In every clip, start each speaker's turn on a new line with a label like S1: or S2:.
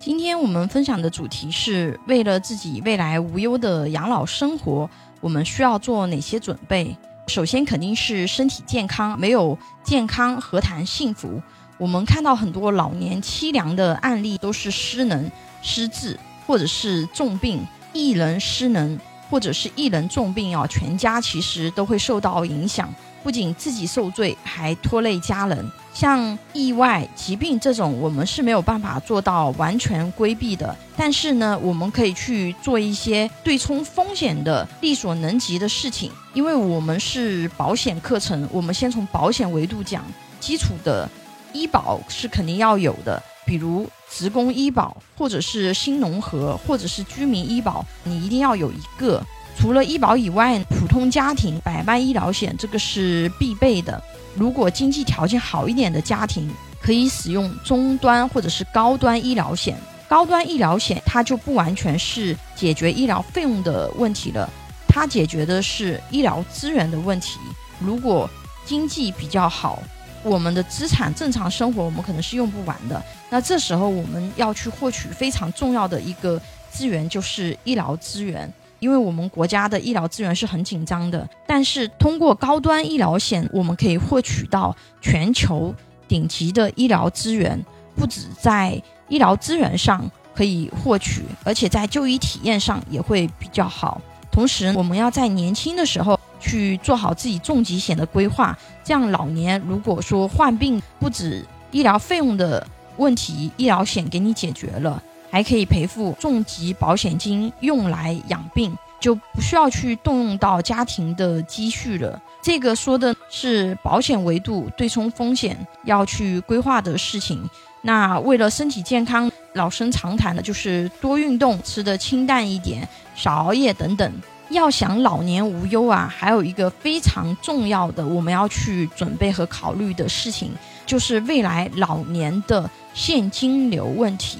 S1: 今天我们分享的主题是为了自己未来无忧的养老生活，我们需要做哪些准备？首先肯定是身体健康，没有健康何谈幸福？我们看到很多老年凄凉的案例，都是失能、失智，或者是重病，一人失能，或者是一人重病啊，全家其实都会受到影响。不仅自己受罪，还拖累家人。像意外、疾病这种，我们是没有办法做到完全规避的。但是呢，我们可以去做一些对冲风险的力所能及的事情。因为我们是保险课程，我们先从保险维度讲，基础的医保是肯定要有的，比如职工医保，或者是新农合，或者是居民医保，你一定要有一个。除了医保以外，普通家庭百万医疗险这个是必备的。如果经济条件好一点的家庭，可以使用中端或者是高端医疗险。高端医疗险它就不完全是解决医疗费用的问题了，它解决的是医疗资源的问题。如果经济比较好，我们的资产正常生活我们可能是用不完的。那这时候我们要去获取非常重要的一个资源，就是医疗资源。因为我们国家的医疗资源是很紧张的，但是通过高端医疗险，我们可以获取到全球顶级的医疗资源，不止在医疗资源上可以获取，而且在就医体验上也会比较好。同时，我们要在年轻的时候去做好自己重疾险的规划，这样老年如果说患病，不止医疗费用的问题，医疗险给你解决了。还可以赔付重疾保险金用来养病，就不需要去动用到家庭的积蓄了。这个说的是保险维度对冲风险要去规划的事情。那为了身体健康，老生常谈的就是多运动，吃的清淡一点，少熬夜等等。要想老年无忧啊，还有一个非常重要的我们要去准备和考虑的事情，就是未来老年的现金流问题。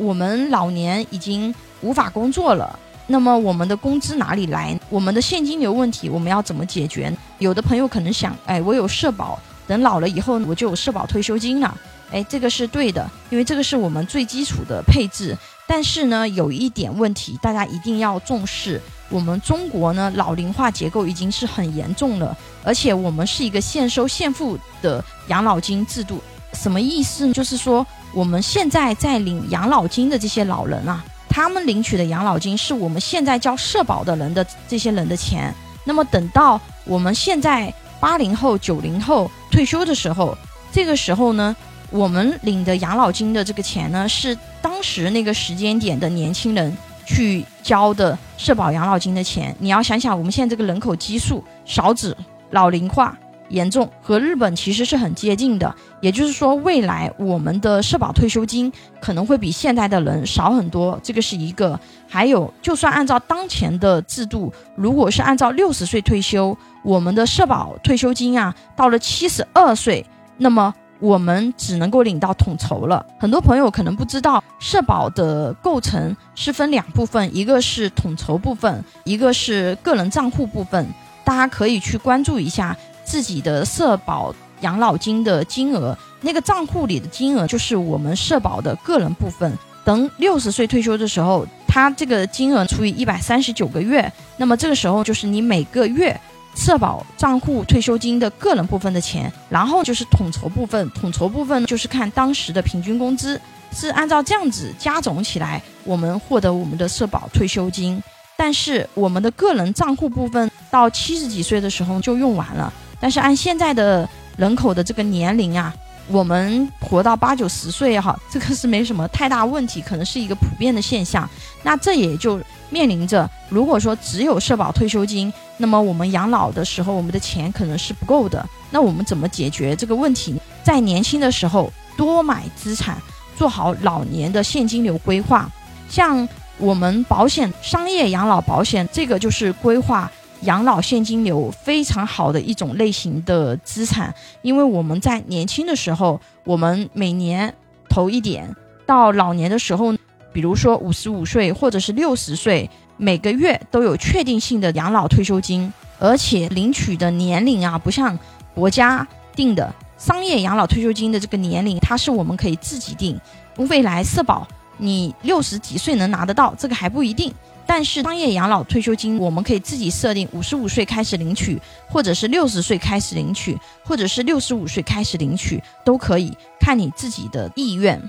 S1: 我们老年已经无法工作了，那么我们的工资哪里来？我们的现金流问题我们要怎么解决？有的朋友可能想，哎，我有社保，等老了以后我就有社保退休金了。哎，这个是对的，因为这个是我们最基础的配置。但是呢，有一点问题，大家一定要重视。我们中国呢，老龄化结构已经是很严重了，而且我们是一个现收现付的养老金制度。什么意思？就是说。我们现在在领养老金的这些老人啊，他们领取的养老金是我们现在交社保的人的这些人的钱。那么等到我们现在八零后、九零后退休的时候，这个时候呢，我们领的养老金的这个钱呢，是当时那个时间点的年轻人去交的社保养老金的钱。你要想想，我们现在这个人口基数少子老龄化。严重和日本其实是很接近的，也就是说，未来我们的社保退休金可能会比现在的人少很多，这个是一个。还有，就算按照当前的制度，如果是按照六十岁退休，我们的社保退休金啊，到了七十二岁，那么我们只能够领到统筹了。很多朋友可能不知道，社保的构成是分两部分，一个是统筹部分，一个是个人账户部分，大家可以去关注一下。自己的社保养老金的金额，那个账户里的金额就是我们社保的个人部分。等六十岁退休的时候，他这个金额除以一百三十九个月，那么这个时候就是你每个月社保账户退休金的个人部分的钱。然后就是统筹部分，统筹部分就是看当时的平均工资，是按照这样子加总起来，我们获得我们的社保退休金。但是我们的个人账户部分到七十几岁的时候就用完了。但是按现在的人口的这个年龄啊，我们活到八九十岁哈，这个是没什么太大问题，可能是一个普遍的现象。那这也就面临着，如果说只有社保退休金，那么我们养老的时候，我们的钱可能是不够的。那我们怎么解决这个问题？在年轻的时候多买资产，做好老年的现金流规划。像我们保险商业养老保险，这个就是规划。养老现金流非常好的一种类型的资产，因为我们在年轻的时候，我们每年投一点，到老年的时候，比如说五十五岁或者是六十岁，每个月都有确定性的养老退休金，而且领取的年龄啊，不像国家定的商业养老退休金的这个年龄，它是我们可以自己定。未来社保你六十几岁能拿得到，这个还不一定。但是商业养老退休金，我们可以自己设定五十五岁开始领取，或者是六十岁开始领取，或者是六十五岁开始领取，都可以看你自己的意愿。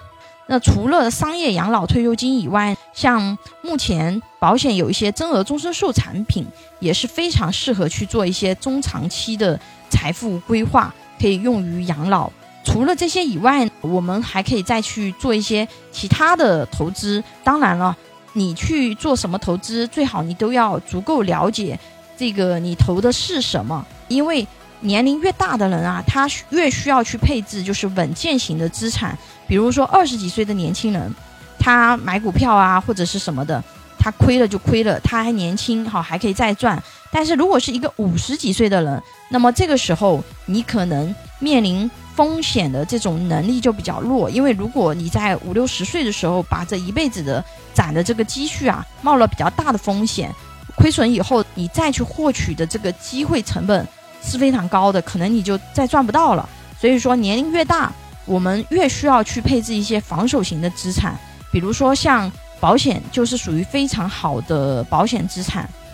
S1: 那除了商业养老退休金以外，像目前保险有一些增额终身寿产品，也是非常适合去做一些中长期的财富规划，可以用于养老。除了这些以外，我们还可以再去做一些其他的投资。当然了。你去做什么投资，最好你都要足够了解这个你投的是什么，因为年龄越大的人啊，他越需要去配置就是稳健型的资产。比如说二十几岁的年轻人，他买股票啊或者是什么的，他亏了就亏了，他还年轻，好还可以再赚。但是如果是一个五十几岁的人，那么这个时候你可能面临。风险的这种能力就比较弱，因为如果你在五六十岁的时候把这一辈子的攒的这个积蓄啊冒了比较大的风险，亏损以后你再去获取的这个机会成本是非常高的，可能你就再赚不到了。所以说年龄越大，我们越需要去配置一些防守型的资产，比如说像保险就是属于非常好的保险资产。